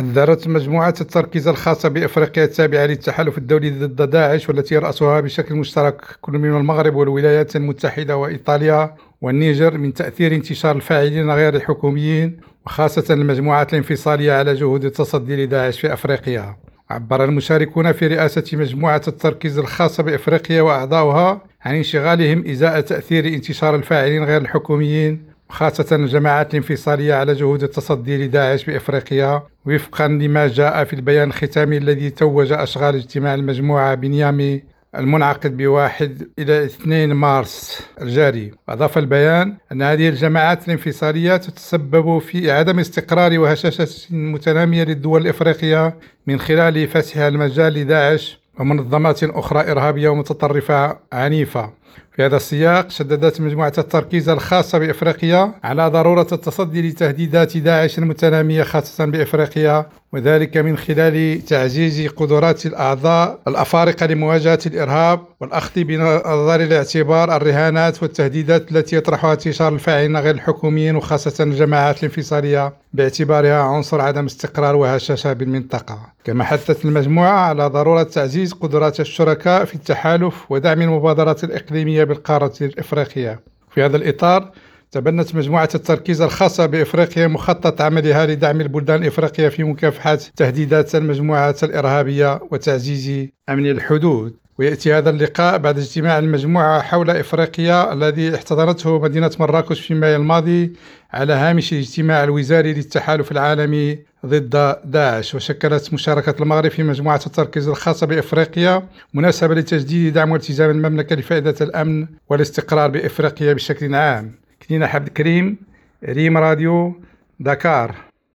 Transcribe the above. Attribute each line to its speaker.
Speaker 1: حذرت مجموعة التركيز الخاصة بإفريقيا التابعة للتحالف الدولي ضد داعش والتي يرأسها بشكل مشترك كل من المغرب والولايات المتحدة وإيطاليا والنيجر من تأثير انتشار الفاعلين غير الحكوميين وخاصة المجموعات الانفصالية على جهود التصدي لداعش في أفريقيا. عبر المشاركون في رئاسة مجموعة التركيز الخاصة بإفريقيا وأعضاؤها عن انشغالهم إزاء تأثير انتشار الفاعلين غير الحكوميين وخاصة الجماعات الانفصالية على جهود التصدي لداعش بإفريقيا وفقا لما جاء في البيان الختامي الذي توج أشغال اجتماع المجموعة بنيامي المنعقد بواحد إلى 2 مارس الجاري. أضاف البيان أن هذه الجماعات الانفصالية تتسبب في عدم استقرار وهشاشة متنامية للدول الإفريقية من خلال فتحها المجال لداعش ومنظمات أخرى إرهابية ومتطرفة عنيفة. في هذا السياق شددت مجموعة التركيز الخاصة بإفريقيا على ضرورة التصدي لتهديدات داعش المتنامية خاصة بإفريقيا وذلك من خلال تعزيز قدرات الأعضاء الأفارقة لمواجهة الإرهاب والأخذ بنظر الاعتبار الرهانات والتهديدات التي يطرحها انتشار الفاعلين غير الحكوميين وخاصة الجماعات الانفصالية باعتبارها عنصر عدم استقرار وهشاشة بالمنطقة. كما حثت المجموعة على ضرورة تعزيز قدرات الشركاء في التحالف ودعم المبادرات الإقليمية بالقارة الإفريقية. في هذا الإطار تبنت مجموعة التركيز الخاصة بإفريقيا مخطط عملها لدعم البلدان الإفريقية في مكافحة تهديدات المجموعات الإرهابية وتعزيز أمن الحدود. ويأتي هذا اللقاء بعد اجتماع المجموعة حول إفريقيا الذي احتضنته مدينة مراكش في مايو الماضي على هامش الاجتماع الوزاري للتحالف العالمي ضد داعش. وشكلت مشاركة المغرب في مجموعة التركيز الخاصة بإفريقيا مناسبة لتجديد دعم والتزام المملكة لفائدة الأمن والاستقرار بإفريقيا بشكل عام. كنينة عبد الكريم ريم راديو دكار